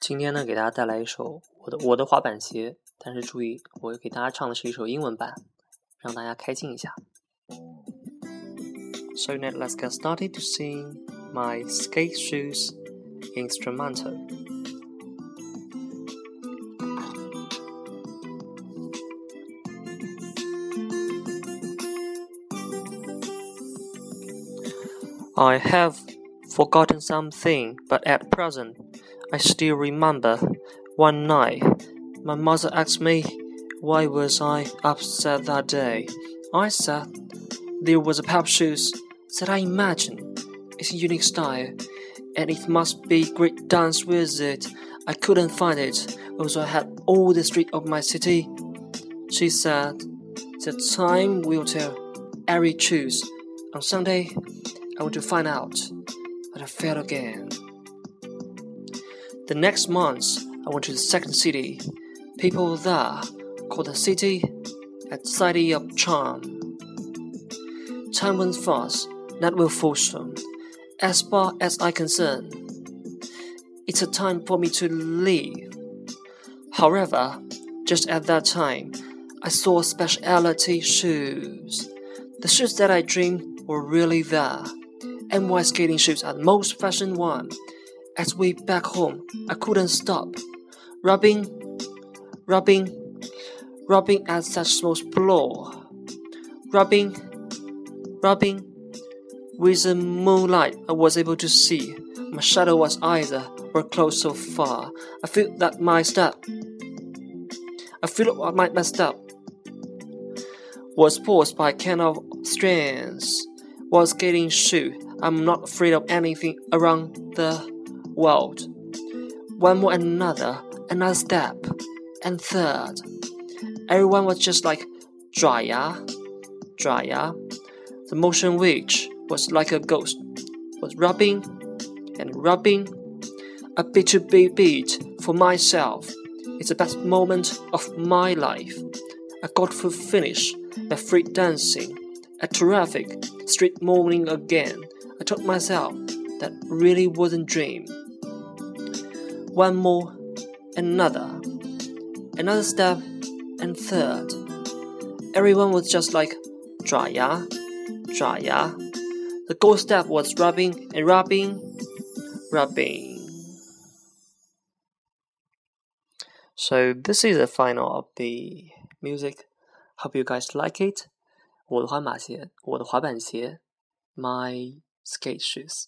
今天呢，给大家带来一首我的我的滑板鞋，但是注意，我给大家唱的是一首英文版，让大家开心一下。So now let's get started to sing my skate shoes instrumental. I have forgotten something, but at present I still remember. One night, my mother asked me why was I upset that day. I said there was a pair of shoes that I imagined. It's a unique style, and it must be great dance with it. I couldn't find it, although I had all the street of my city. She said, "The time will tell. Every choose. On Sunday, I want to find out." But I failed again. The next month, I went to the second city. People there called the city a city of charm. Time went fast, not will fortune. As far as I concern, it's a time for me to leave. However, just at that time, I saw specialty shoes. The shoes that I dreamed were really there. NY skating shoes are the most fashion one. As we back home, I couldn't stop. Rubbing, rubbing, rubbing at such small floor. Rubbing, rubbing. With the moonlight, I was able to see. My shadow was either were close so far. I feel that my step, I feel what my, my step was forced by a kind of strands. While skating shoe, I'm not afraid of anything around the world. One more and another, another step, and third. Everyone was just like Drya, Drya. The motion which was like a ghost was rubbing and rubbing a bit to be beat for myself. It's the best moment of my life. I got to finish my free dancing, a terrific street morning again. I told myself that really wasn't dream. One more, another, another step, and third. Everyone was just like Drya, Drya. The gold step was rubbing and rubbing, rubbing. So this is the final of the music. Hope you guys like it. 我的滑马鞋，我的滑板鞋，My skate shoes.